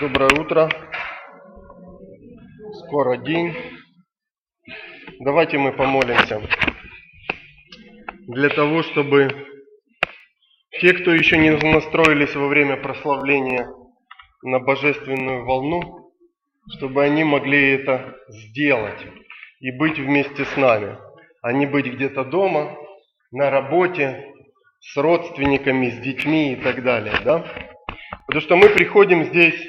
Доброе утро. Скоро день. Давайте мы помолимся. Для того, чтобы те, кто еще не настроились во время прославления на божественную волну, чтобы они могли это сделать и быть вместе с нами, а не быть где-то дома, на работе, с родственниками, с детьми и так далее. Да? Потому что мы приходим здесь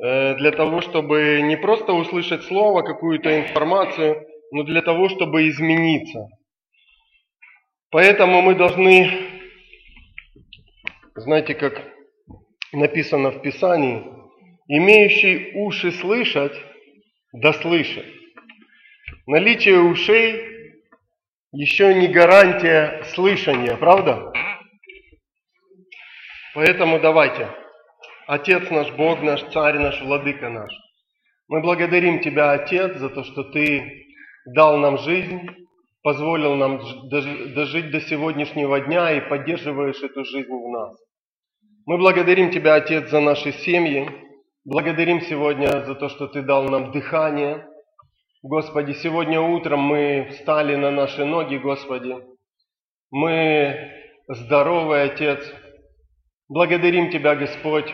для того, чтобы не просто услышать слово, какую-то информацию, но для того, чтобы измениться. Поэтому мы должны, знаете, как написано в Писании, имеющий уши слышать, да слышит. Наличие ушей еще не гарантия слышания, правда? Поэтому давайте, Отец наш, Бог наш, Царь наш, Владыка наш, мы благодарим Тебя, Отец, за то, что Ты дал нам жизнь, позволил нам дожить до сегодняшнего дня и поддерживаешь эту жизнь в нас. Мы благодарим Тебя, Отец, за наши семьи, благодарим сегодня за то, что Ты дал нам дыхание. Господи, сегодня утром мы встали на наши ноги, Господи. Мы здоровы, Отец. Благодарим Тебя, Господь,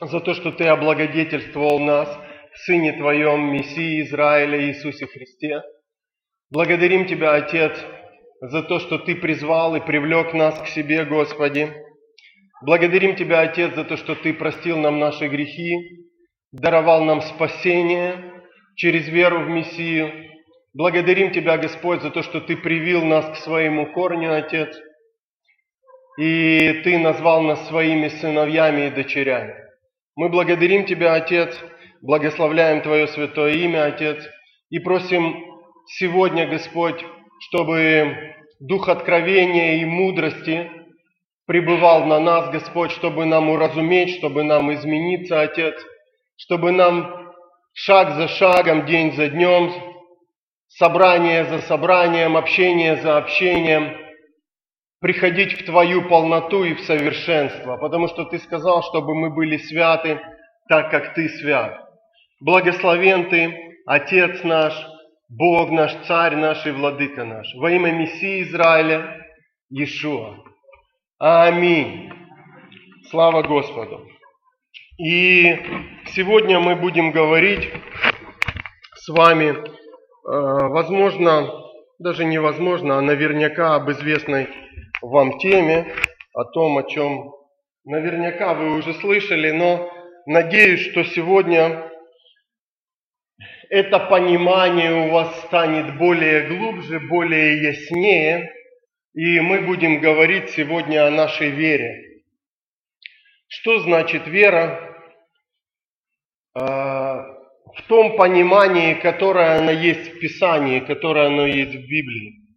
за то, что Ты облагодетельствовал нас в Сыне Твоем, Мессии Израиля Иисусе Христе. Благодарим Тебя, Отец, за то, что Ты призвал и привлек нас к себе, Господи. Благодарим Тебя, Отец, за то, что Ты простил нам наши грехи, даровал нам спасение через веру в Мессию. Благодарим Тебя, Господь, за то, что Ты привил нас к своему корню, Отец, и Ты назвал нас своими сыновьями и дочерями. Мы благодарим Тебя, Отец, благословляем Твое святое имя, Отец, и просим сегодня, Господь, чтобы дух откровения и мудрости пребывал на нас, Господь, чтобы нам уразуметь, чтобы нам измениться, Отец, чтобы нам шаг за шагом, день за днем, собрание за собранием, общение за общением – приходить в Твою полноту и в совершенство, потому что Ты сказал, чтобы мы были святы, так как Ты свят. Благословен Ты, Отец наш, Бог наш, Царь наш и Владыка наш, во имя Мессии Израиля, Иешуа. Аминь. Слава Господу. И сегодня мы будем говорить с вами, э, возможно, даже невозможно, а наверняка об известной вам теме, о том, о чем наверняка вы уже слышали, но надеюсь, что сегодня это понимание у вас станет более глубже, более яснее, и мы будем говорить сегодня о нашей вере. Что значит вера? А, в том понимании, которое она есть в Писании, которое оно есть в Библии.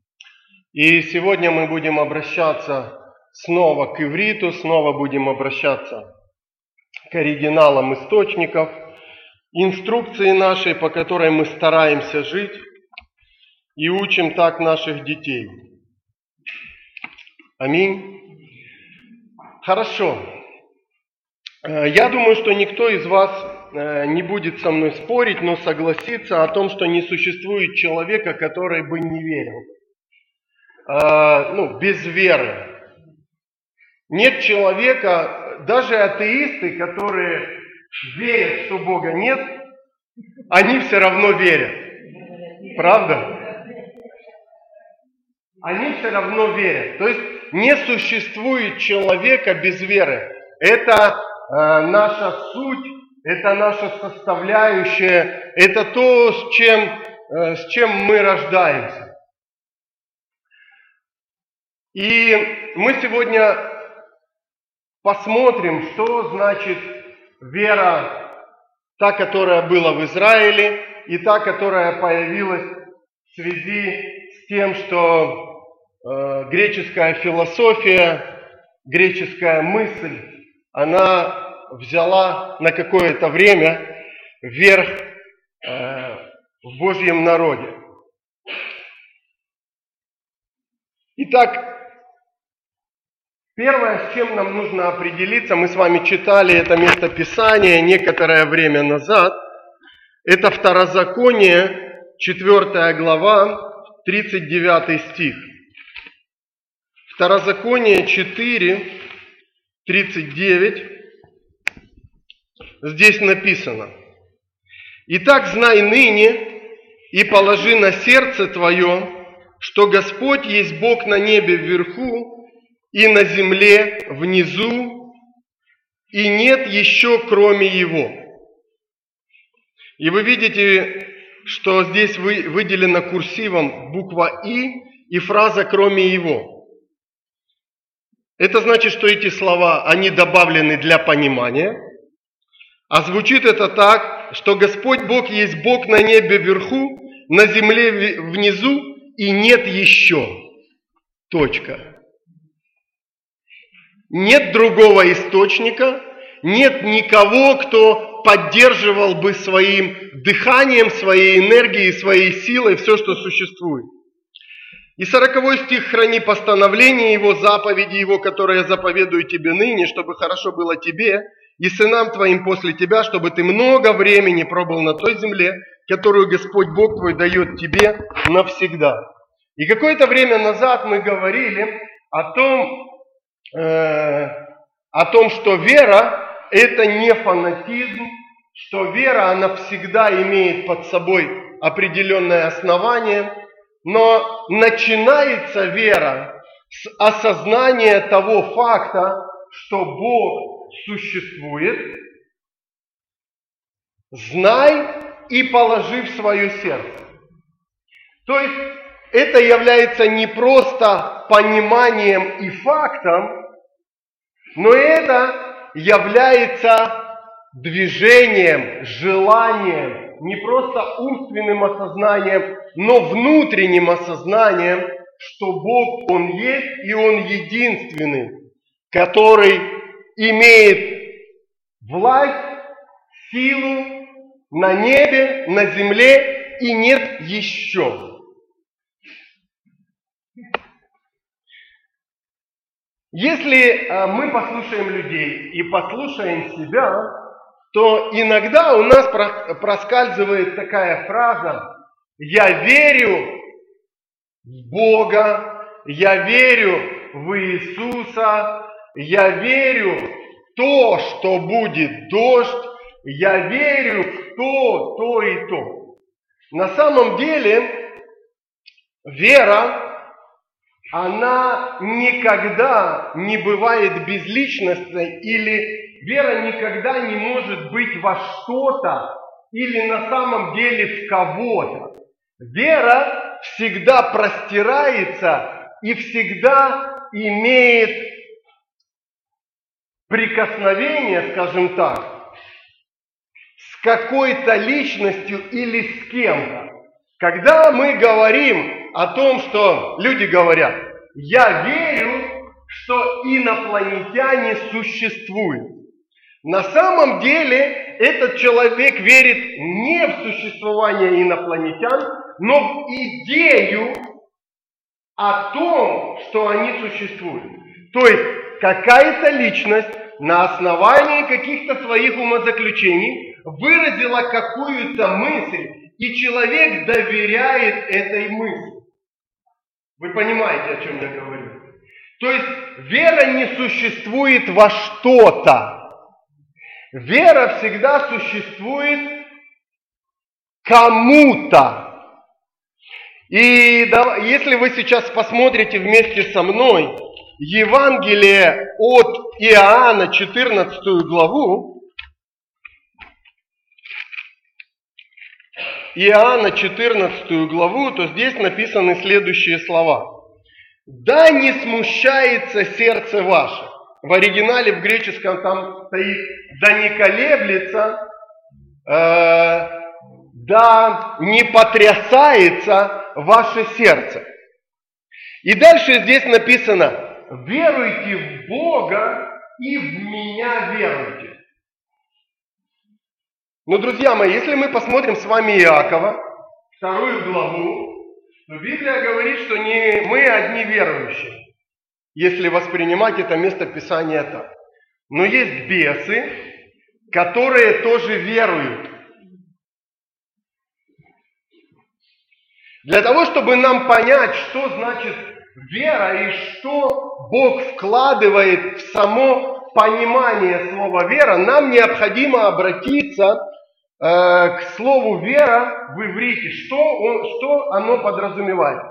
И сегодня мы будем обращаться снова к ивриту, снова будем обращаться к оригиналам источников, инструкции нашей, по которой мы стараемся жить и учим так наших детей. Аминь. Хорошо. Э, я думаю, что никто из вас э, не будет со мной спорить, но согласится о том, что не существует человека, который бы не верил э, ну, без веры. Нет человека, даже атеисты, которые верят, что Бога нет, они все равно верят. Правда? Они все равно верят. То есть не существует человека без веры. Это э, наша суть, это наша составляющая, это то, с чем, э, с чем мы рождаемся. И мы сегодня посмотрим, что значит вера, та, которая была в Израиле, и та, которая появилась в связи с тем, что э, греческая философия, греческая мысль, она взяла на какое-то время верх э, в Божьем народе. Итак, Первое, с чем нам нужно определиться, мы с вами читали это место Писания некоторое время назад, это Второзаконие, 4 глава, 39 стих. Второзаконие 4, 39. Здесь написано. «Итак, знай ныне и положи на сердце твое, что Господь есть Бог на небе вверху и на земле внизу, и нет еще кроме Его». И вы видите, что здесь выделена курсивом буква «и» и фраза «кроме Его». Это значит, что эти слова, они добавлены для понимания, а звучит это так, что Господь Бог есть Бог на небе вверху, на земле внизу, и нет еще. Точка. Нет другого источника, нет никого, кто поддерживал бы своим дыханием, своей энергией, своей силой все, что существует. И сороковой стих «Храни постановление Его, заповеди Его, которые я заповедую тебе ныне, чтобы хорошо было тебе и сынам твоим после тебя, чтобы ты много времени пробыл на той земле, которую Господь Бог твой дает тебе навсегда». И какое-то время назад мы говорили о том, э, о том, что вера это не фанатизм, что вера, она всегда имеет под собой определенное основание, но начинается вера с осознания того факта, что Бог существует, знай и положи в свое сердце. То есть это является не просто пониманием и фактом, но это является движением, желанием, не просто умственным осознанием, но внутренним осознанием, что Бог, Он есть и Он единственный, который имеет власть, силу на небе, на земле и нет еще. Если э, мы послушаем людей и послушаем себя, то иногда у нас проскальзывает такая фраза «Я верю в Бога, я верю в Иисуса, я верю в то, что будет дождь, я верю в то, то и то». На самом деле вера она никогда не бывает безличностной или вера никогда не может быть во что-то или на самом деле в кого-то. Вера всегда простирается и всегда имеет прикосновение, скажем так, с какой-то личностью или с кем-то. Когда мы говорим о том, что люди говорят, я верю, что инопланетяне существуют. На самом деле этот человек верит не в существование инопланетян, но в идею о том, что они существуют. То есть какая-то личность на основании каких-то своих умозаключений выразила какую-то мысль, и человек доверяет этой мысли. Вы понимаете, о чем я говорю? То есть вера не существует во что-то. Вера всегда существует кому-то. И если вы сейчас посмотрите вместе со мной Евангелие от Иоанна, 14 главу, Иоанна 14 главу, то здесь написаны следующие слова. «Да не смущается сердце ваше». В оригинале, в греческом там стоит «да не колеблется», э, «да не потрясается ваше сердце». И дальше здесь написано «веруйте в Бога и в меня веруйте». Но, друзья мои, если мы посмотрим с вами Иакова, вторую главу, то Библия говорит, что не мы одни верующие. если воспринимать это место Писания так. Но есть бесы, которые тоже веруют. Для того, чтобы нам понять, что значит вера и что Бог вкладывает в само понимание слова вера, нам необходимо обратиться э, к слову вера в иврите. Что, он, что оно подразумевает?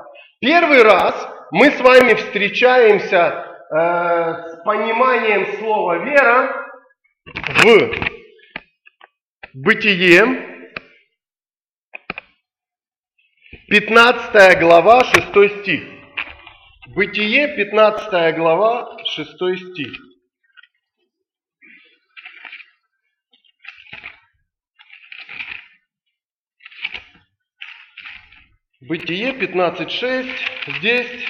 Первый раз мы с вами встречаемся э, с пониманием слова вера в Бытие, 15 глава, 6 стих. Бытие, 15 глава, 6 стих. Бытие 15.6. Здесь,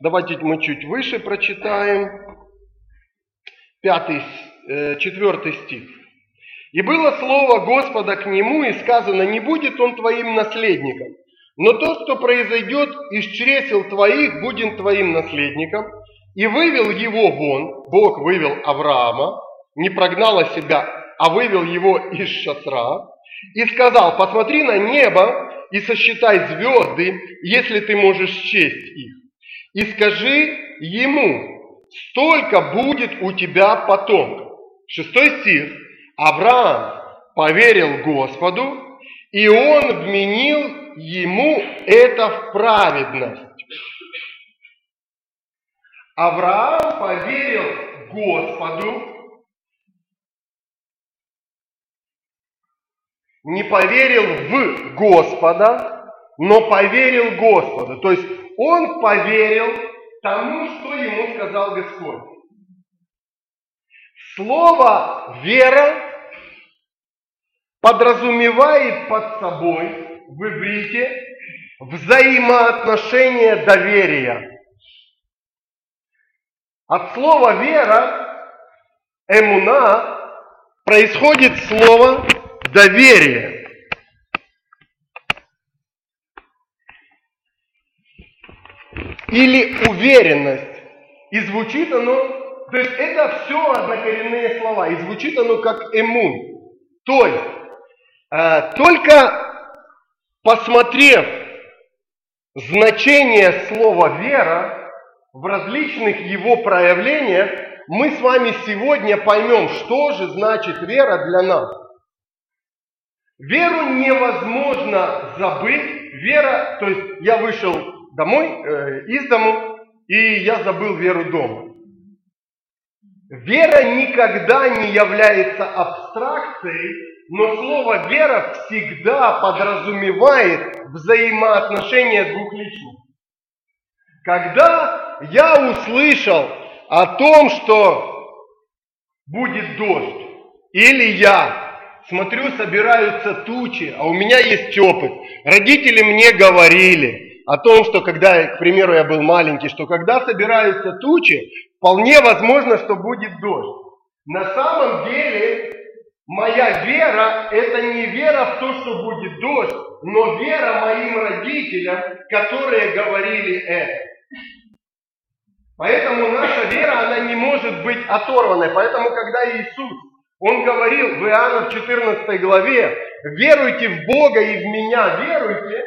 давайте мы чуть выше прочитаем. Пятый, э, четвертый стих. «И было слово Господа к нему, и сказано, не будет он твоим наследником, но тот, кто произойдет из чресел твоих, будет твоим наследником, и вывел его вон, Бог вывел Авраама, не прогнал себя, а вывел его из шатра, и сказал, посмотри на небо и сосчитай звезды, если ты можешь счесть их. И скажи ему, столько будет у тебя потомков. Шестой стих. Авраам поверил Господу, и он вменил ему это в праведность. Авраам поверил Господу, не поверил в Господа, но поверил Господу. То есть он поверил тому, что ему сказал Господь. Слово «вера» подразумевает под собой в иврите взаимоотношение доверия. От слова вера, эмуна, происходит слово доверие. Или уверенность. И звучит оно, то есть это все однокоренные слова, и звучит оно как эмун. То есть, э, только Посмотрев значение слова «вера» в различных его проявлениях, мы с вами сегодня поймем, что же значит вера для нас. Веру невозможно забыть. Вера, то есть я вышел домой, э, из дому, и я забыл веру дома. Вера никогда не является абстракцией, но слово вера всегда подразумевает взаимоотношения двух личностей. Когда я услышал о том, что будет дождь, или я смотрю, собираются тучи, а у меня есть опыт. Родители мне говорили о том, что когда, к примеру, я был маленький, что когда собираются тучи, вполне возможно, что будет дождь. На самом деле Моя вера – это не вера в то, что будет дождь, но вера моим родителям, которые говорили это. Поэтому наша вера, она не может быть оторванной. Поэтому, когда Иисус, Он говорил в Иоанна 14 главе, веруйте в Бога и в меня веруйте,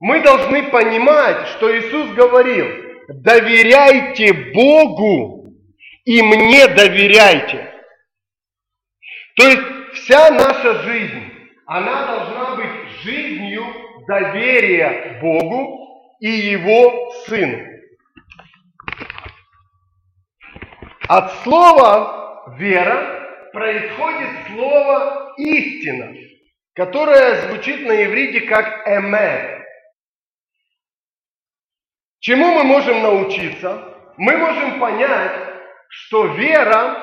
мы должны понимать, что Иисус говорил, доверяйте Богу и мне доверяйте. То есть вся наша жизнь, она должна быть жизнью доверия Богу и Его Сыну. От слова «вера» происходит слово «истина», которое звучит на иврите как «эмет». Чему мы можем научиться? Мы можем понять, что вера,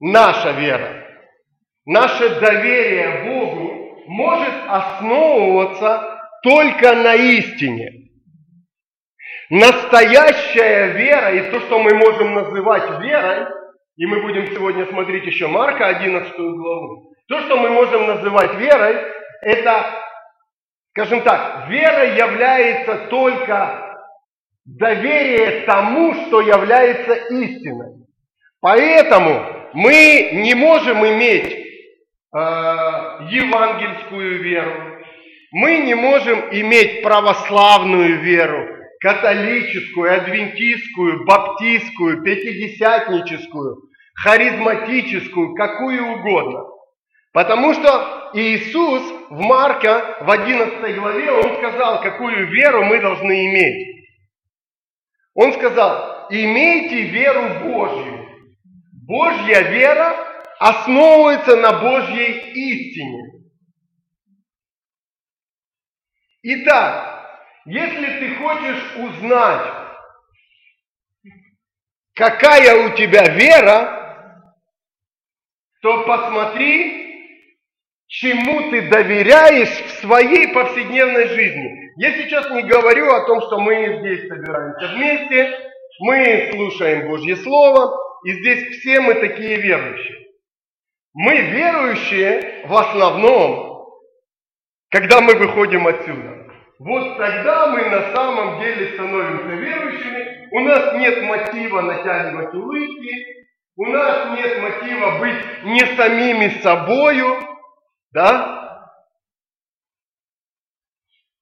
наша вера, Наше доверие Богу может основываться только на истине. Настоящая вера и то, что мы можем называть верой, и мы будем сегодня смотреть еще Марка 11 главу, то, что мы можем называть верой, это, скажем так, вера является только доверие тому, что является истиной. Поэтому мы не можем иметь э, евангельскую веру, мы не можем иметь православную веру, католическую, адвентистскую, баптистскую, пятидесятническую, харизматическую, какую угодно. Потому что Иисус в Марка в 11 главе, Он сказал, какую веру мы должны иметь. Он сказал, имейте веру Божью. Божья вера основывается на Божьей истине. Итак, если ты хочешь узнать, какая у тебя вера, то посмотри, чему ты доверяешь в своей повседневной жизни. Я сейчас не говорю о том, что мы здесь собираемся вместе, мы слушаем Божье Слово, и здесь все мы такие верующие. Мы верующие в основном, когда мы выходим отсюда. Вот тогда мы на самом деле становимся верующими, у нас нет мотива натягивать улыбки, у нас нет мотива быть не самими собою, да?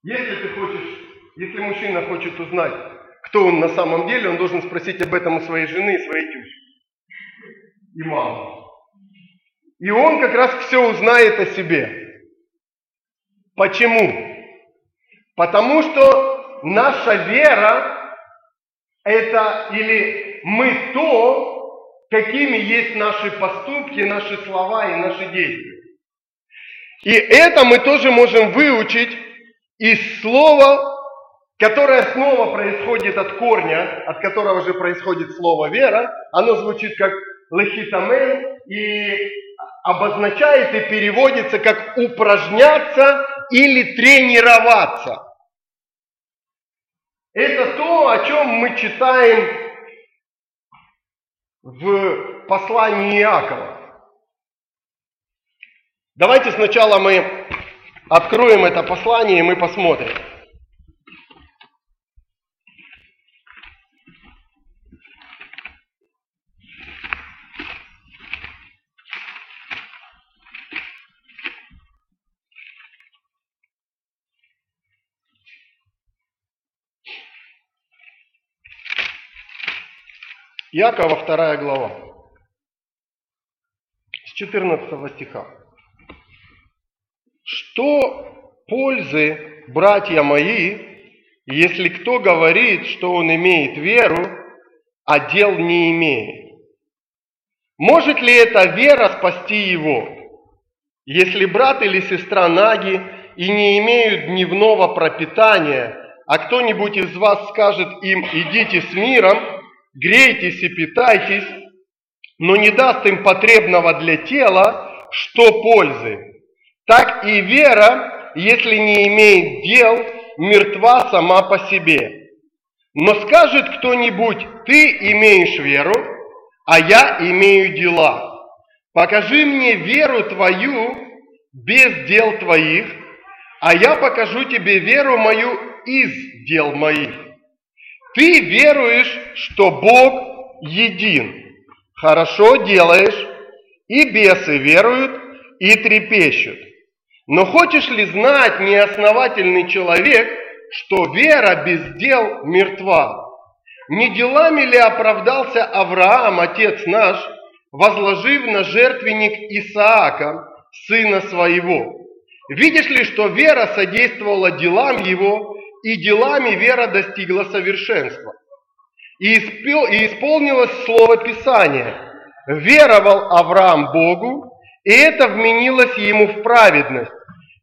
Если ты хочешь, если мужчина хочет узнать, кто он на самом деле, он должен спросить об этом у своей жены и своей тещи. И мамы. И он как раз все узнает о себе. Почему? Потому что наша вера это или мы то, какими есть наши поступки, наши слова и наши действия. И это мы тоже можем выучить из слова, которое снова происходит от корня, от которого же происходит слово вера. Оно звучит как лехитамен и обозначает и переводится как упражняться или тренироваться. Это то, о чем мы читаем в послании Иакова. Давайте сначала мы откроем это послание и мы посмотрим. Иакова 2 глава, с 14 стиха. Что пользы, братья мои, если кто говорит, что он имеет веру, а дел не имеет? Может ли эта вера спасти его? Если брат или сестра наги и не имеют дневного пропитания, а кто-нибудь из вас скажет им «идите с миром», грейтесь и питайтесь, но не даст им потребного для тела, что пользы. Так и вера, если не имеет дел, мертва сама по себе. Но скажет кто-нибудь, ты имеешь веру, а я имею дела. Покажи мне веру твою без дел твоих, а я покажу тебе веру мою из дел моих. Ты веруешь, что Бог един. Хорошо делаешь, и бесы веруют, и трепещут. Но хочешь ли знать, неосновательный человек, что вера без дел мертва? Не делами ли оправдался Авраам, отец наш, возложив на жертвенник Исаака, сына своего? Видишь ли, что вера содействовала делам его, и делами вера достигла совершенства. И, исполнилось слово Писания. Веровал Авраам Богу, и это вменилось ему в праведность,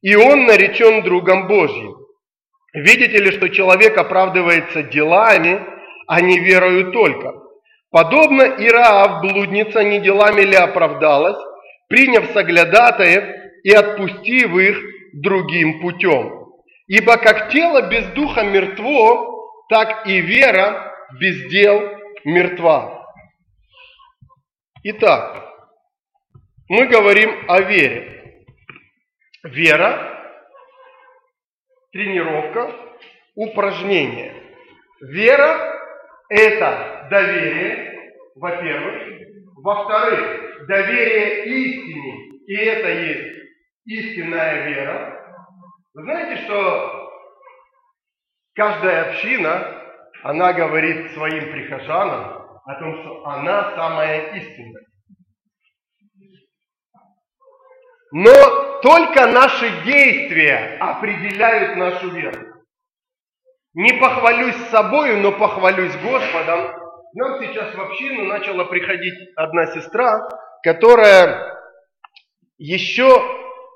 и он наречен другом Божьим. Видите ли, что человек оправдывается делами, а не верою только. Подобно Ираав, блудница, не делами ли оправдалась, приняв соглядатаев и отпустив их другим путем. Ибо как тело без духа мертво, так и вера без дел мертва. Итак, мы говорим о вере. Вера, тренировка, упражнение. Вера – это доверие, во-первых. Во-вторых, доверие истине, и это есть истинная вера. Вы знаете, что каждая община, она говорит своим прихожанам о том, что она самая истинная. Но только наши действия определяют нашу веру. Не похвалюсь собою, но похвалюсь Господом. нам сейчас в общину начала приходить одна сестра, которая еще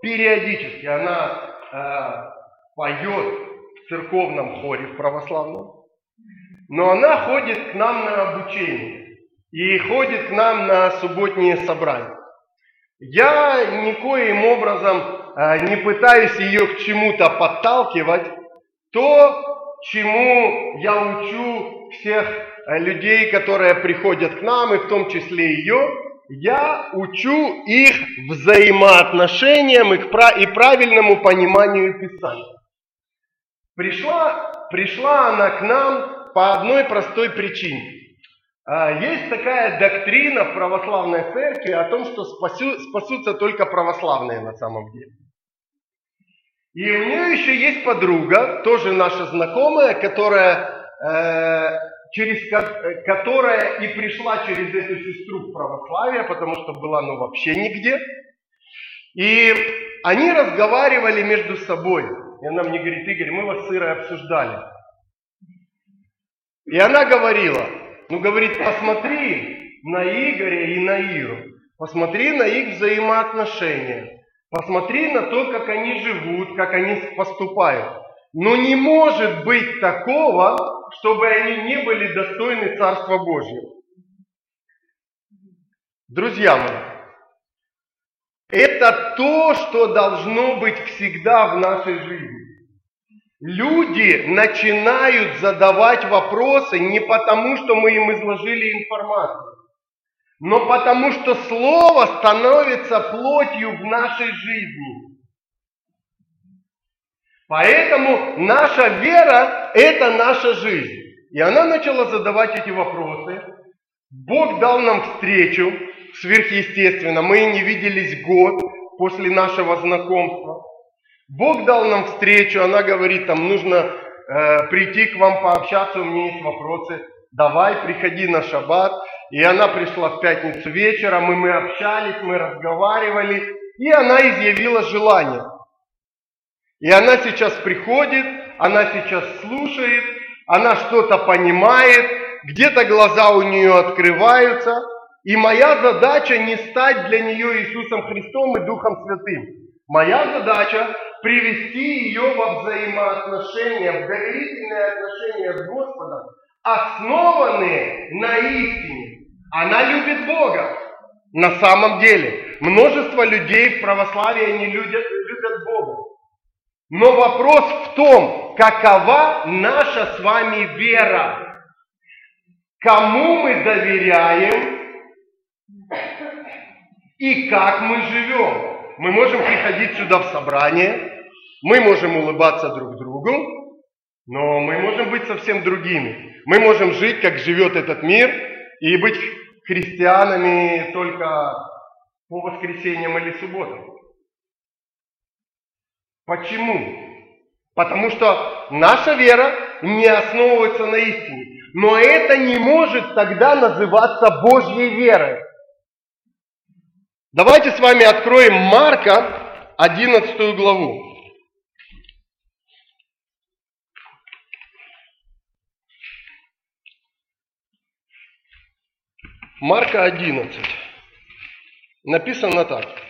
периодически, она э, поет в церковном хоре, в православном, но она ходит к нам на обучение и ходит к нам на субботние собрания. Я никоим образом э, не пытаюсь ее к чему-то подталкивать. То, чему я учу всех э, людей, которые приходят к нам, и в том числе ее, я учу их взаимоотношениям и правильному пониманию Писания. Пришла, пришла она к нам по одной простой причине. А, есть такая доктрина в православной церкви о том, что спасу, спасутся только православные на самом деле. И у нее еще есть подруга, тоже наша знакомая, которая, э, через, которая и пришла через эту сестру в православие, потому что была ну вообще нигде. И они разговаривали между собой. И она мне говорит, Игорь, мы вас с Ирой обсуждали. И она говорила, ну, говорит, посмотри на Игоря и на Иру. Посмотри на их взаимоотношения. Посмотри на то, как они живут, как они поступают. Но не может быть такого, чтобы они не были достойны Царства Божьего. Друзья мои, это то, что должно быть всегда в нашей жизни. Люди начинают задавать вопросы не потому, что мы им изложили информацию, но потому, что Слово становится плотью в нашей жизни. Поэтому наша вера – это наша жизнь. И она начала задавать эти вопросы. Бог дал нам встречу сверхъестественно. Мы не виделись год после нашего знакомства. Бог дал нам встречу, она говорит, там нужно э, прийти к вам пообщаться, у меня есть вопросы. Давай, приходи на шаббат. И она пришла в пятницу вечером, и мы общались, мы разговаривали, и она изъявила желание. И она сейчас приходит, она сейчас слушает, она что-то понимает, где-то глаза у нее открываются. И моя задача не стать для нее Иисусом Христом и Духом Святым. Моя задача привести ее во взаимоотношения, в доверительные отношения с Господом, основанные на истине. Она любит Бога. На самом деле, множество людей в православии не любят, любят Бога. Но вопрос в том, какова наша с вами вера. Кому мы доверяем и как мы живем. Мы можем приходить сюда в собрание, мы можем улыбаться друг другу, но мы можем быть совсем другими. Мы можем жить, как живет этот мир, и быть христианами только по воскресеньям или субботам. Почему? Потому что наша вера не основывается на истине. Но это не может тогда называться Божьей верой. Давайте с вами откроем Марка, 11 главу. Марка 11. Написано так.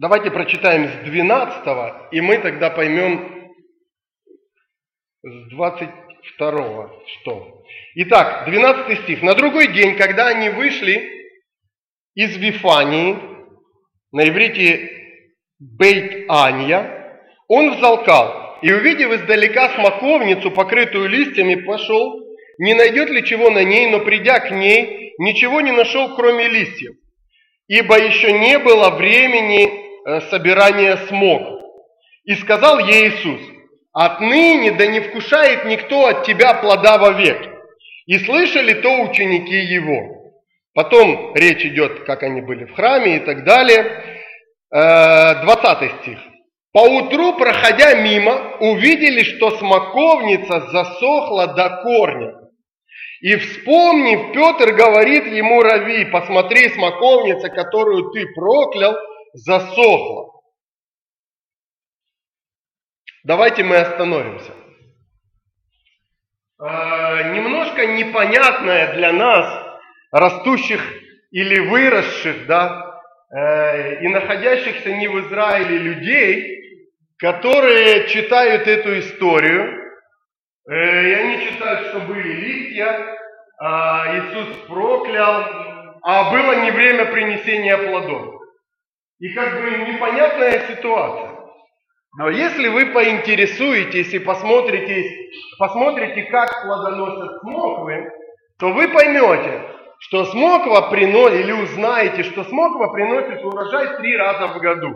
Давайте прочитаем с 12, и мы тогда поймем с 22, что. Итак, 12 стих. «На другой день, когда они вышли из Вифании, на иврите Бейт Анья, он взалкал и, увидев издалека смоковницу, покрытую листьями, пошел, не найдет ли чего на ней, но придя к ней, ничего не нашел, кроме листьев, ибо еще не было времени э, собирания смог. И сказал ей Иисус, отныне да не вкушает никто от тебя плода вовек. И слышали то ученики его. Потом речь идет, как они были в храме и так далее. 20 э, стих. Поутру, проходя мимо, увидели, что смоковница засохла до корня. И вспомнив, Петр говорит ему, Рави, посмотри, смоковница, которую ты проклял, засохла. Давайте мы остановимся. Э, немножко непонятное для нас, растущих или выросших, да, э, и находящихся не в Израиле людей, которые читают эту историю, э, и они читают, что были листья, а Иисус проклял, а было не время принесения плодов. И как бы непонятная ситуация. Но если вы поинтересуетесь и посмотрите, посмотрите, как плодоносят смоквы, то вы поймете, что смоква приносит, или узнаете, что смоква приносит урожай три раза в году.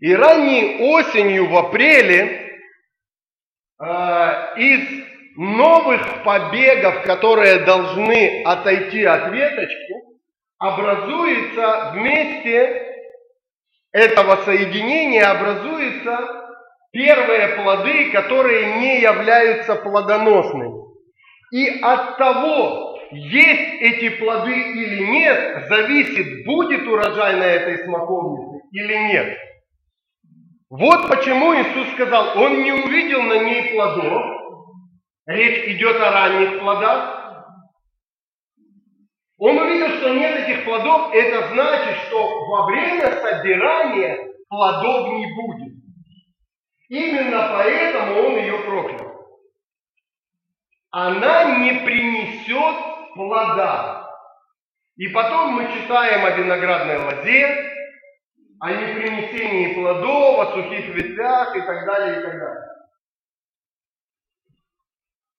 И ранней осенью в апреле э, из новых побегов, которые должны отойти от веточки, образуется вместе этого соединения образуются первые плоды, которые не являются плодоносными. И от того, есть эти плоды или нет, зависит, будет урожай на этой смоковнице или нет. Вот почему Иисус сказал, Он не увидел на ней плодов. Речь идет о ранних плодах. Он увидел, что нет этих плодов, это значит, что во время собирания плодов не будет. Именно поэтому он ее проклял. Она не принесет плода. И потом мы читаем о виноградной лозе, о непринесении плодов, о сухих ветвях и так далее, и так далее.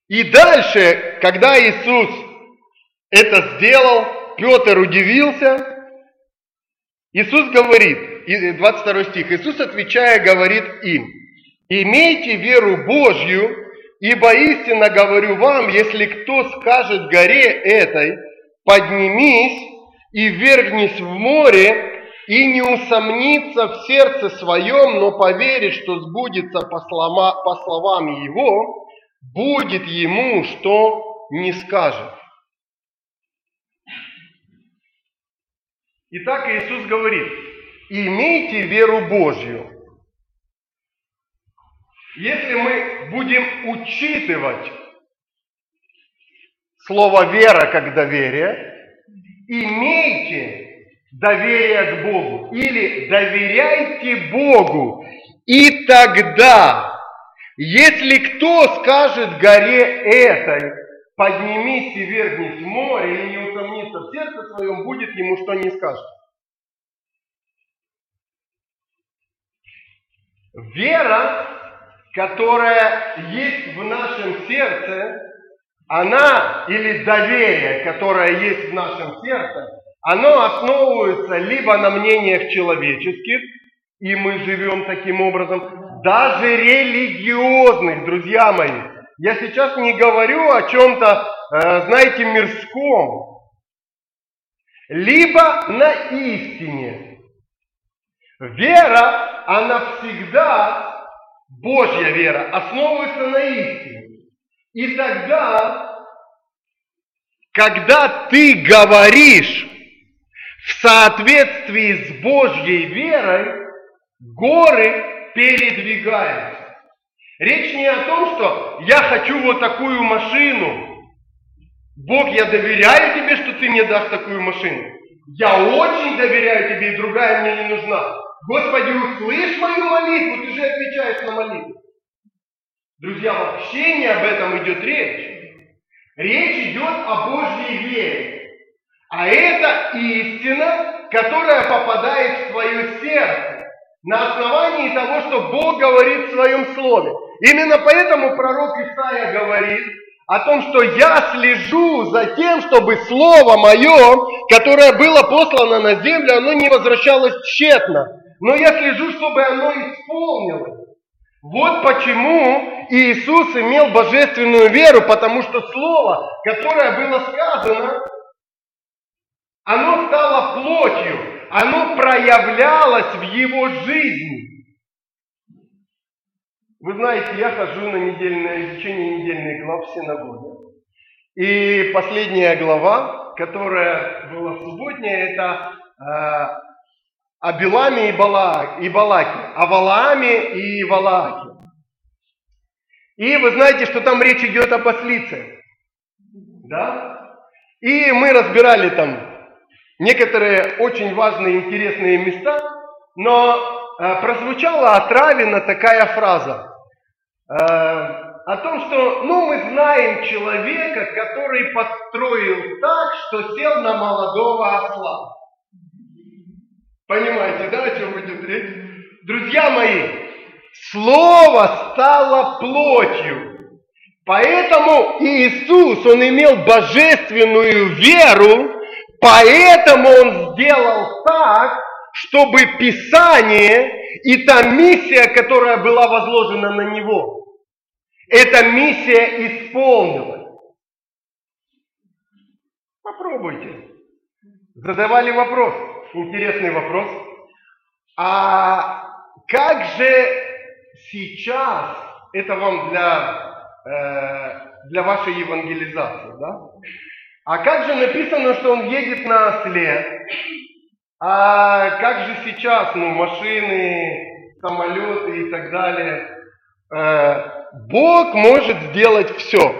И дальше, когда Иисус это сделал, Петр удивился. Иисус говорит, 22 стих, Иисус, отвечая, говорит им, «Имейте веру Божью, ибо истинно говорю вам, если кто скажет горе этой, поднимись и вергнись в море, и не усомнится в сердце своем, но поверит, что сбудется по, слова, по словам его, будет ему, что не скажет. Итак, Иисус говорит, имейте веру Божью. Если мы будем учитывать слово вера как доверие, имейте доверие к Богу или доверяйте Богу, и тогда, если кто скажет горе этой, поднимись и вернись в море, и не усомнится в сердце своем, будет ему что не скажет. Вера, которая есть в нашем сердце, она, или доверие, которое есть в нашем сердце, оно основывается либо на мнениях человеческих, и мы живем таким образом, даже религиозных, друзья мои. Я сейчас не говорю о чем-то, э, знаете, мирском, либо на истине. Вера, она всегда, Божья вера, основывается на истине. И тогда, когда ты говоришь в соответствии с Божьей верой, горы передвигаются. Речь не о том, что я хочу вот такую машину. Бог, я доверяю тебе, что ты мне дашь такую машину. Я очень доверяю тебе, и другая мне не нужна. Господи, услышь мою молитву, ты же отвечаешь на молитву. Друзья, вообще не об этом идет речь. Речь идет о Божьей вере. А это истина, которая попадает в твое сердце. на основании того, что Бог говорит в своем слове. Именно поэтому пророк Исаия говорит о том, что я слежу за тем, чтобы слово мое, которое было послано на землю, оно не возвращалось тщетно. Но я слежу, чтобы оно исполнилось. Вот почему Иисус имел божественную веру, потому что слово, которое было сказано, оно стало плотью, оно проявлялось в его жизни. Вы знаете, я хожу на недельное изучение недельных глав в синагоге. И последняя глава, которая была субботняя, это э, о Беламе и, Бала, и Балаке, о Валааме и Валааке. И вы знаете, что там речь идет о послице. Да? И мы разбирали там некоторые очень важные интересные места, но э, прозвучала от Равина такая фраза о том, что ну, мы знаем человека, который подстроил так, что сел на молодого осла. Понимаете, да, о чем идет речь? Друзья мои, слово стало плотью. Поэтому Иисус, Он имел божественную веру, Поэтому он сделал так, чтобы Писание и та миссия, которая была возложена на него, эта миссия исполнилась. Попробуйте. Задавали вопрос, интересный вопрос. А как же сейчас, это вам для, э, для вашей евангелизации, да? А как же написано, что он едет на осле? А как же сейчас, ну, машины, самолеты и так далее? Э, Бог может сделать все.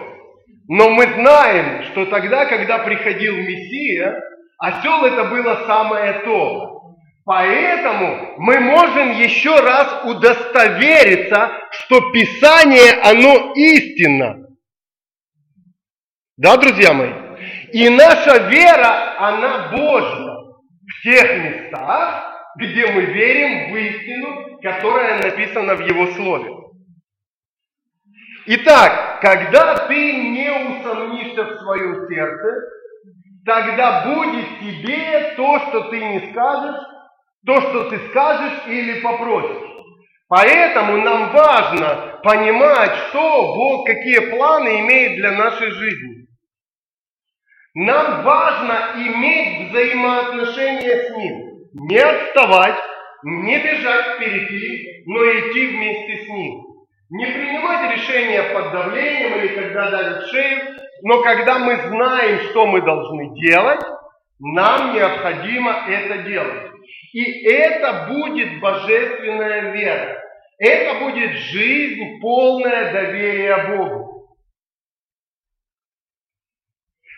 Но мы знаем, что тогда, когда приходил Мессия, осел это было самое то. Поэтому мы можем еще раз удостовериться, что Писание, оно истинно. Да, друзья мои? И наша вера, она Божья. В тех местах, где мы верим в истину, которая написана в Его Слове. Итак, когда ты не усомнишься в своем сердце, тогда будет тебе то, что ты не скажешь, то, что ты скажешь или попросишь. Поэтому нам важно понимать, что Бог, какие планы имеет для нашей жизни. Нам важно иметь взаимоотношения с Ним. Не отставать, не бежать впереди, но идти вместе с Ним. Не принимать решения под давлением или когда давят шею, но когда мы знаем, что мы должны делать, нам необходимо это делать. И это будет божественная вера. Это будет жизнь, полная доверия Богу.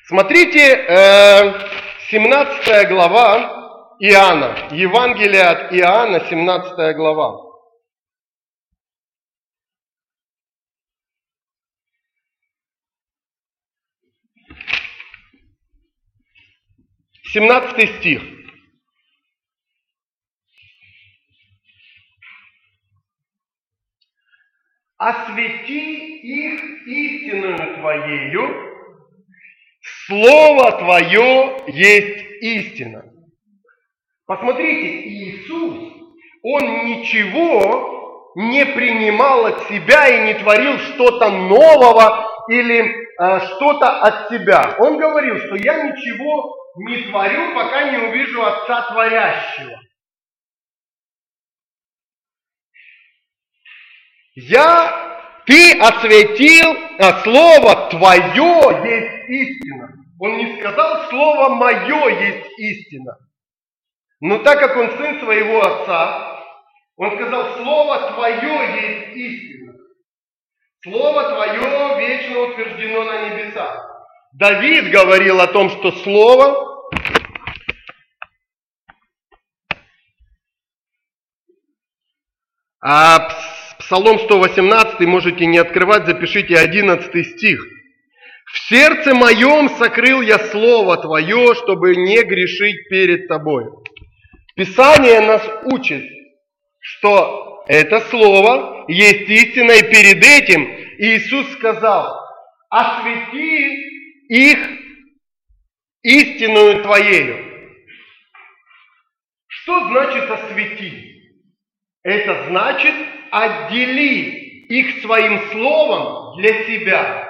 Смотрите, 17 э, глава Иоанна, Евангелие от Иоанна, 17 глава. Семнадцатый стих. Освети их истинную Твоею, Слово Твое есть истина. Посмотрите, Иисус, Он ничего не принимал от себя и не творил что-то нового или э, что-то от себя. Он говорил, что я ничего не творю, пока не увижу Отца Творящего. Я, ты осветил, а Слово Твое есть истина. Он не сказал, слово мое есть истина. Но так как он сын своего отца, он сказал, слово твое есть истина. Слово твое вечно утверждено на небесах. Давид говорил о том, что слово А Псалом 118 можете не открывать, запишите 11 стих. В сердце моем сокрыл я Слово Твое, чтобы не грешить перед Тобой. Писание нас учит, что это слово есть истина, и перед этим Иисус сказал, освети их истинную Твоею. Что значит освети? Это значит отдели их своим словом для себя.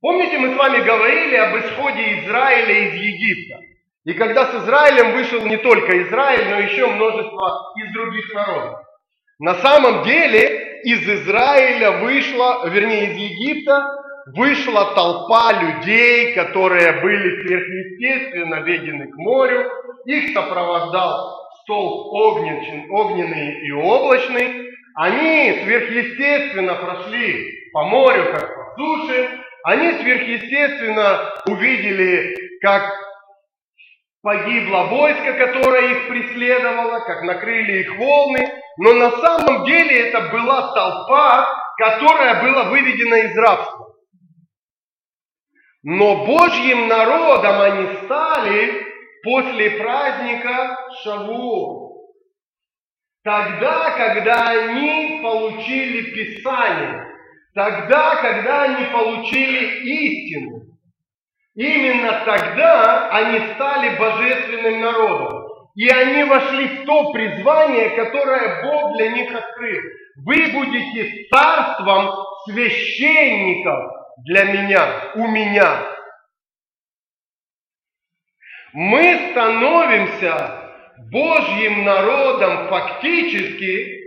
Помните, мы с вами говорили об исходе Израиля из Египта. И когда с Израилем вышел не только Израиль, но еще множество из других народов. На самом деле из Израиля вышла, вернее из Египта, вышла толпа людей, которые были сверхъестественно ведены к морю. Их сопровождал столб огненный, и облачный. Они сверхъестественно прошли по морю, как по суше. Они сверхъестественно увидели, как Погибло войско, которое их преследовало, как накрыли их волны, но на самом деле это была толпа, которая была выведена из рабства. Но Божьим народом они стали после праздника Шавуот. Тогда, когда они получили Писание, тогда, когда они получили истину. Именно тогда они стали божественным народом. И они вошли в то призвание, которое Бог для них открыл. Вы будете царством священников для меня, у меня. Мы становимся Божьим народом фактически,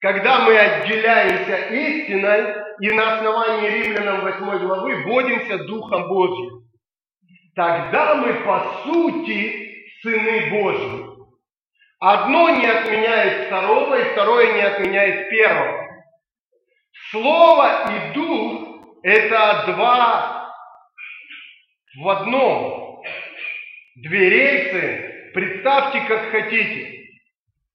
когда мы отделяемся истиной и на основании Римлянам 8 главы бодимся Духом Божьим тогда мы по сути сыны Божьи. Одно не отменяет второго, и второе не отменяет первого. Слово и дух – это два в одном. Две рельсы, представьте как хотите.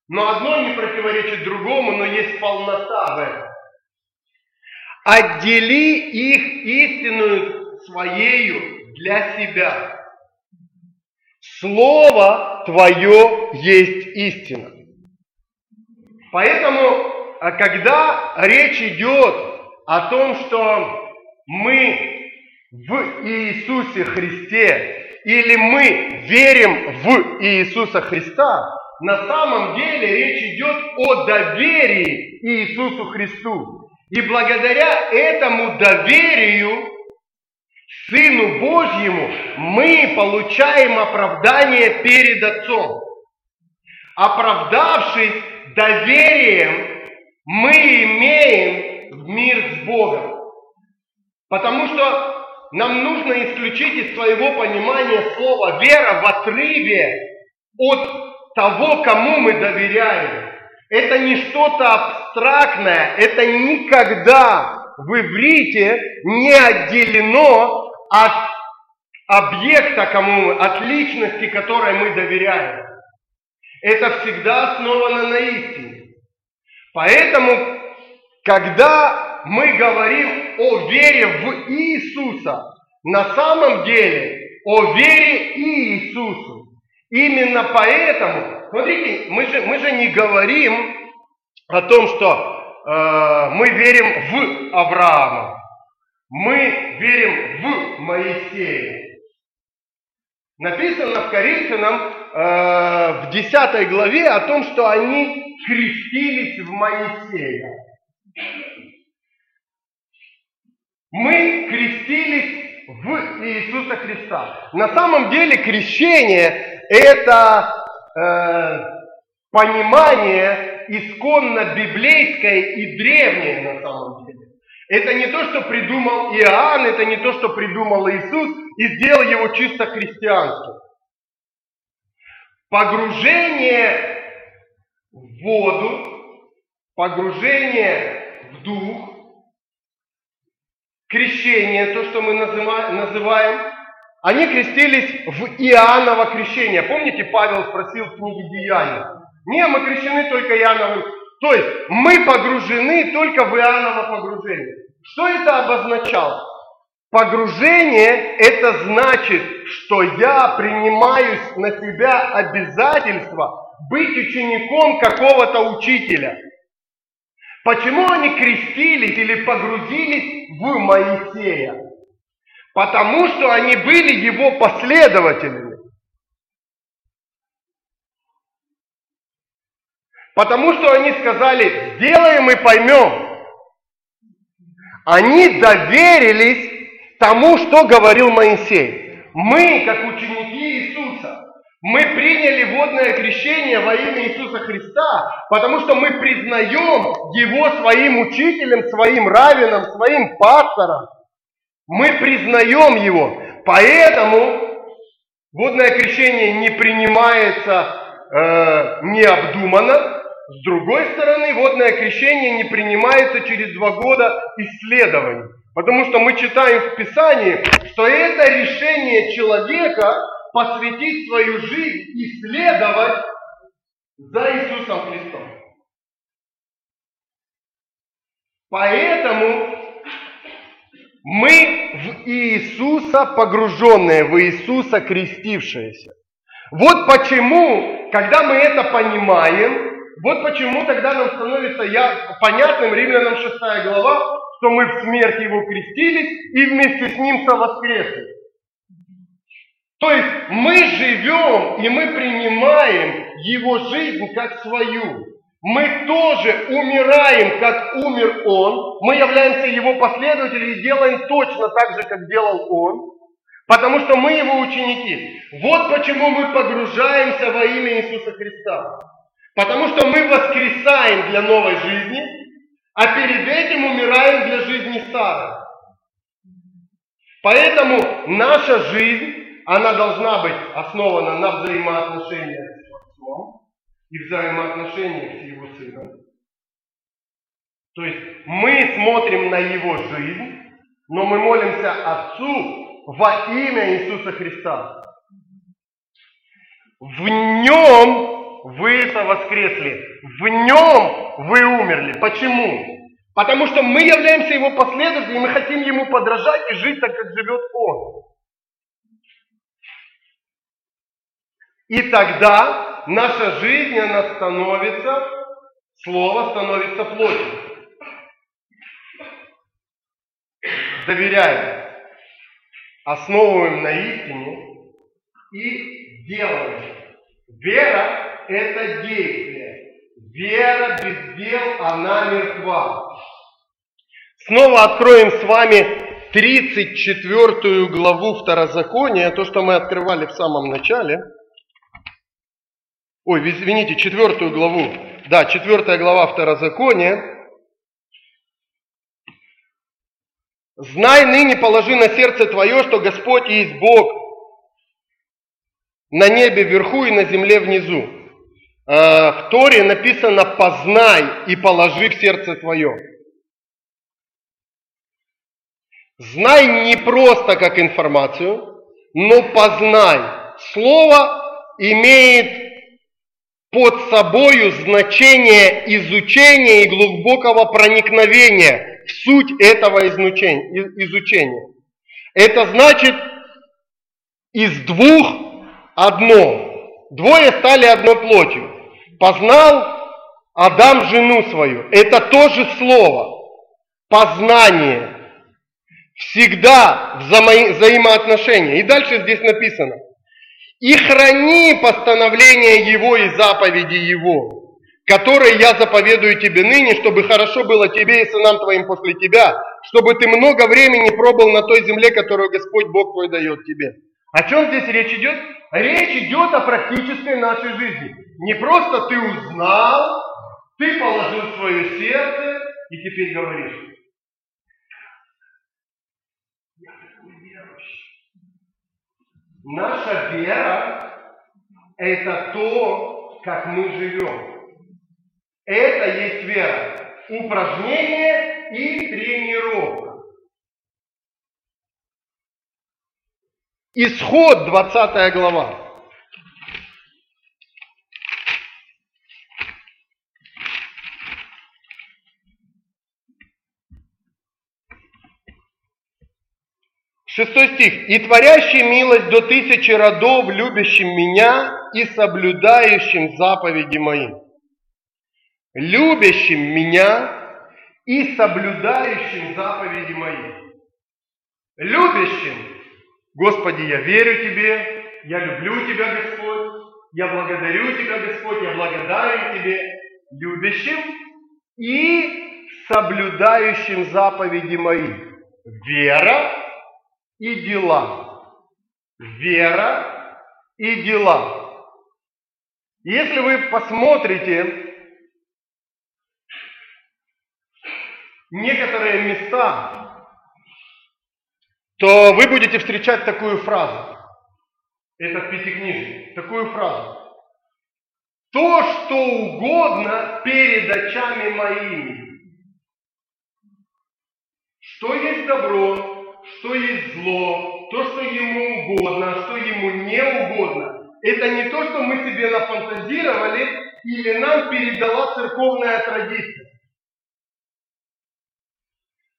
Но одно не противоречит другому, но есть полнота в этом. Отдели их истинную своею для себя. Слово Твое есть истина. Поэтому, а когда речь идет о том, что мы в Иисусе Христе или мы верим в Иисуса Христа, на самом деле речь идет о доверии Иисусу Христу. И благодаря этому доверию Сыну Божьему мы получаем оправдание перед Отцом. Оправдавшись доверием, мы имеем мир с Богом. Потому что нам нужно исключить из своего понимания слова вера в отрыве от того, кому мы доверяем. Это не что-то абстрактное, это никогда в иврите не отделено от объекта, кому мы, от личности, которой мы доверяем. Это всегда основано на истине. Поэтому, когда мы говорим о вере в Иисуса, на самом деле о вере Иисусу. Именно поэтому, смотрите, мы же, мы же не говорим о том, что Э, мы верим в Авраама, мы верим в Моисея. Написано в Коринфянам э, в 10 главе о том, что они крестились в Моисея. Мы крестились в Иисуса Христа. На самом деле крещение это э, понимание исконно библейское и древнее на самом деле. Это не то, что придумал Иоанн, это не то, что придумал Иисус и сделал его чисто христианским. Погружение в воду, погружение в дух, крещение, то, что мы называем, они крестились в Иоанново крещение. Помните, Павел спросил в книге Деяний, не, мы крещены только Иоанновым. То есть мы погружены только в Иоанново погружение. Что это обозначало? Погружение – это значит, что я принимаю на себя обязательство быть учеником какого-то учителя. Почему они крестились или погрузились в Моисея? Потому что они были его последователями. Потому что они сказали, сделаем и поймем. Они доверились тому, что говорил Моисей. Мы, как ученики Иисуса, мы приняли водное крещение во имя Иисуса Христа, потому что мы признаем Его своим учителем, своим раввином, своим пастором. Мы признаем Его. Поэтому водное крещение не принимается э, необдуманно. С другой стороны, водное крещение не принимается через два года исследований. Потому что мы читаем в Писании, что это решение человека посвятить свою жизнь и следовать за Иисусом Христом. Поэтому мы в Иисуса погруженные, в Иисуса крестившиеся. Вот почему, когда мы это понимаем, вот почему тогда нам становится я, понятным Римлянам 6 глава, что мы в смерть Его крестились и вместе с Ним совоскресли. То есть мы живем и мы принимаем Его жизнь как свою. Мы тоже умираем, как умер Он. Мы являемся Его последователями и делаем точно так же, как делал Он. Потому что мы Его ученики. Вот почему мы погружаемся во имя Иисуса Христа. Потому что мы воскресаем для новой жизни, а перед этим умираем для жизни старой. Поэтому наша жизнь она должна быть основана на взаимоотношениях с Отцом и взаимоотношениях с Его Сыном. То есть мы смотрим на Его жизнь, но мы молимся Отцу во имя Иисуса Христа. В Нем вы воскресли, в Нем вы умерли. Почему? Потому что мы являемся Его последователями, мы хотим Ему подражать и жить так, как живет Он. И тогда наша жизнь, она становится, слово становится плотью. Доверяем, основываем на истине и делаем. Вера – это действие. Вера без дел, она мертва. Снова откроем с вами 34 главу Второзакония, то, что мы открывали в самом начале – ой, извините, четвертую главу, да, четвертая глава Второзакония. «Знай ныне, положи на сердце твое, что Господь есть Бог на небе вверху и на земле внизу». А, в Торе написано «познай и положи в сердце твое». Знай не просто как информацию, но познай. Слово имеет под собою значение изучения и глубокого проникновения в суть этого изучения. Это значит из двух одно. Двое стали одной плотью. Познал Адам жену свою. Это тоже слово. Познание. Всегда взаимо- взаимоотношения. И дальше здесь написано и храни постановления Его и заповеди Его, которые я заповедую тебе ныне, чтобы хорошо было тебе и сынам твоим после тебя, чтобы ты много времени пробыл на той земле, которую Господь Бог твой дает тебе. О чем здесь речь идет? Речь идет о практической нашей жизни. Не просто ты узнал, ты положил свое сердце и теперь говоришь, Наша вера – это то, как мы живем. Это есть вера. Упражнение и тренировка. Исход, 20 глава. Шестой стих. «И творящий милость до тысячи родов, любящим меня и соблюдающим заповеди мои». Любящим меня и соблюдающим заповеди мои. Любящим, Господи, я верю Тебе, я люблю Тебя, Господь, я благодарю Тебя, Господь, я благодарен Тебе, любящим и соблюдающим заповеди мои. Вера и дела. Вера и дела. Если вы посмотрите некоторые места, то вы будете встречать такую фразу. Это в Пятикнижии. Такую фразу. То, что угодно перед очами моими. Что есть добро, что есть зло, то, что ему угодно, а что ему не угодно. Это не то, что мы себе нафантазировали или нам передала церковная традиция.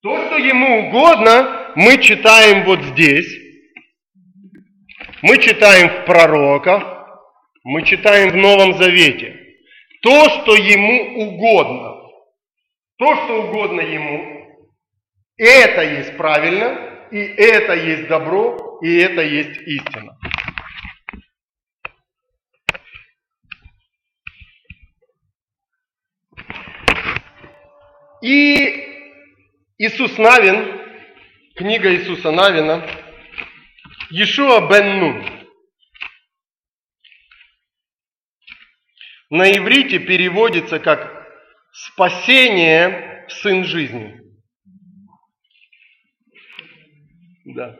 То, что ему угодно, мы читаем вот здесь. Мы читаем в пророках, мы читаем в Новом Завете. То, что ему угодно. То, что угодно ему, это есть правильно, и это есть добро, и это есть истина. И Иисус Навин, книга Иисуса Навина, Иешуа бен Нун. На иврите переводится как «спасение, сын жизни». Да.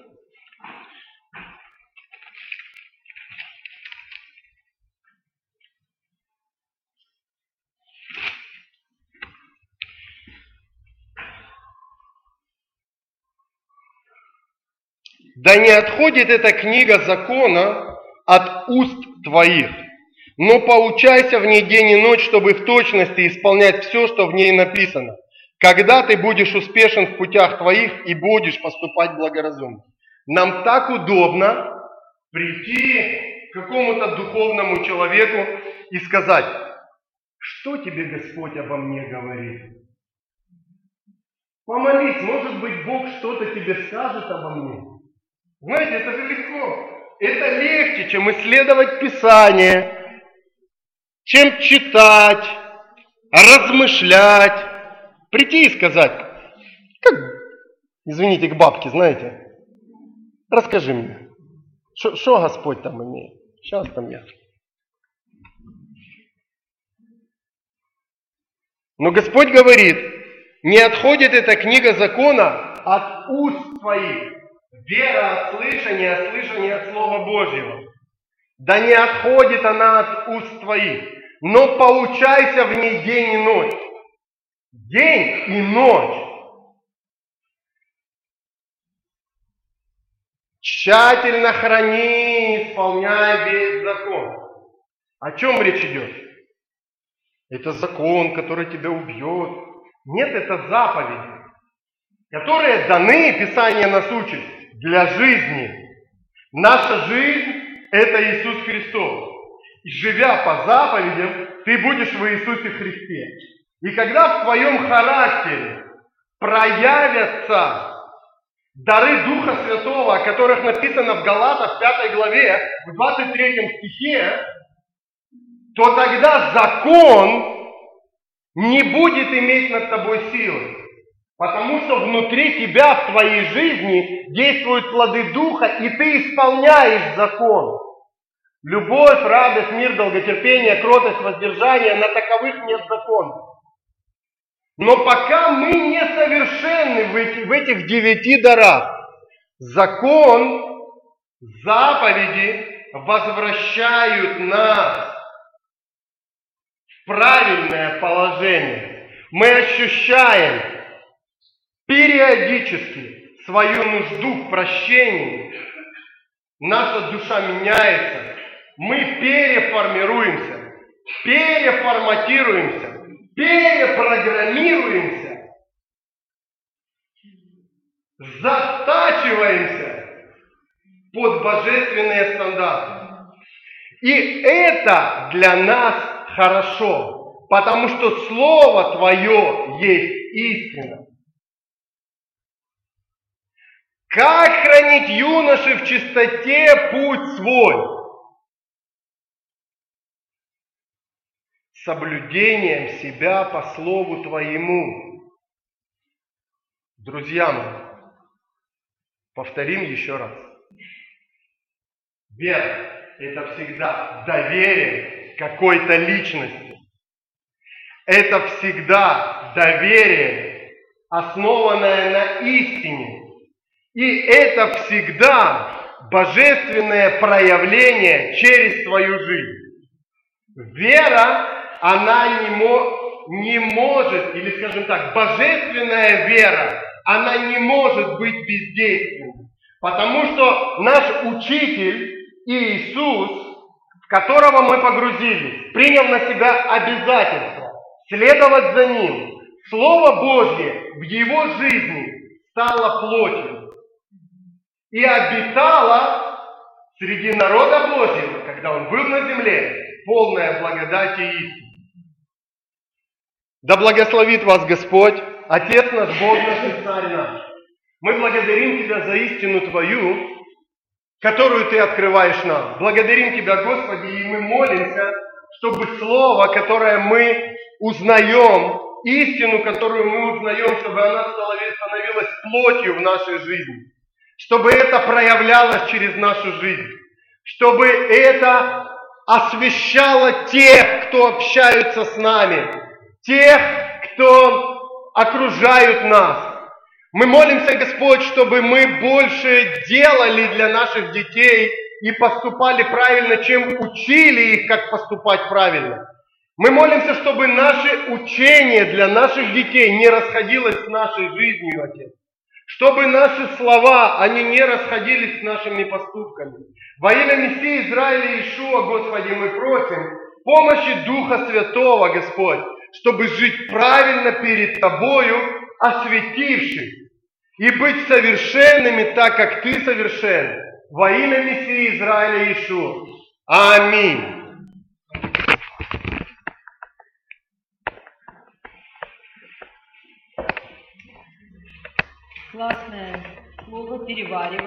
Да не отходит эта книга закона от уст твоих, но поучайся в ней день и ночь, чтобы в точности исполнять все, что в ней написано. Когда ты будешь успешен в путях твоих и будешь поступать благоразумно. Нам так удобно прийти к какому-то духовному человеку и сказать, что тебе Господь обо мне говорит? Помолись, может быть, Бог что-то тебе скажет обо мне. Знаете, это же легко. Это легче, чем исследовать Писание, чем читать, размышлять, прийти и сказать, как, извините, к бабке, знаете, расскажи мне, что Господь там имеет? Сейчас там я. Но Господь говорит, не отходит эта книга закона от уст твоих. Вера от слышания, а слышание от Слова Божьего. Да не отходит она от уст твоих, но получайся в ней день и ночь. День и ночь. Тщательно храни и исполняй весь закон. О чем речь идет? Это закон, который тебя убьет. Нет, это заповеди, которые даны, Писание нас учит, для жизни. Наша жизнь – это Иисус Христос. И живя по заповедям, ты будешь в Иисусе Христе. И когда в твоем характере проявятся дары Духа Святого, о которых написано в Галатах 5 главе, в 23 стихе, то тогда закон не будет иметь над тобой силы. Потому что внутри тебя, в твоей жизни, действуют плоды Духа, и ты исполняешь закон. Любовь, радость, мир, долготерпение, кротость, воздержание, на таковых нет закона. Но пока мы не совершенны в, эти, в этих девяти дарах, закон, заповеди возвращают нас в правильное положение. Мы ощущаем периодически свою нужду в прощении, наша душа меняется, мы переформируемся, переформатируемся, перепрограммируемся, затачиваемся под божественные стандарты. И это для нас хорошо, потому что Слово Твое есть истина. Как хранить юноши в чистоте путь свой? Соблюдением себя по Слову Твоему. Друзья мои, повторим еще раз. Вера – это всегда доверие какой-то личности. Это всегда доверие, основанное на истине. И это всегда божественное проявление через свою жизнь. Вера, она не, мо, не может, или скажем так, божественная вера, она не может быть бездейственной. Потому что наш учитель Иисус, в которого мы погрузились, принял на себя обязательство следовать за Ним. Слово Божье в его жизни стало плотью и обитало среди народа Божьего, когда он был на земле, полная благодати истины. Да благословит вас Господь, Отец наш, Бог наш и Царь наш. Мы благодарим Тебя за истину Твою, которую Ты открываешь нам. Благодарим Тебя, Господи, и мы молимся, чтобы Слово, которое мы узнаем, истину, которую мы узнаем, чтобы она становилась плотью в нашей жизни, чтобы это проявлялось через нашу жизнь, чтобы это освещало тех, кто общаются с нами, тех, кто окружают нас, мы молимся, Господь, чтобы мы больше делали для наших детей и поступали правильно, чем учили их, как поступать правильно. Мы молимся, чтобы наше учение для наших детей не расходилось с нашей жизнью, Отец. Чтобы наши слова, они не расходились с нашими поступками. Во имя Мессии Израиля Иешуа, Господи, мы просим помощи Духа Святого, Господь, чтобы жить правильно перед Тобою, осветивших, и быть совершенными так, как Ты совершен. Во имя Мессии Израиля Иешуа. Аминь. Классное слово переваривание.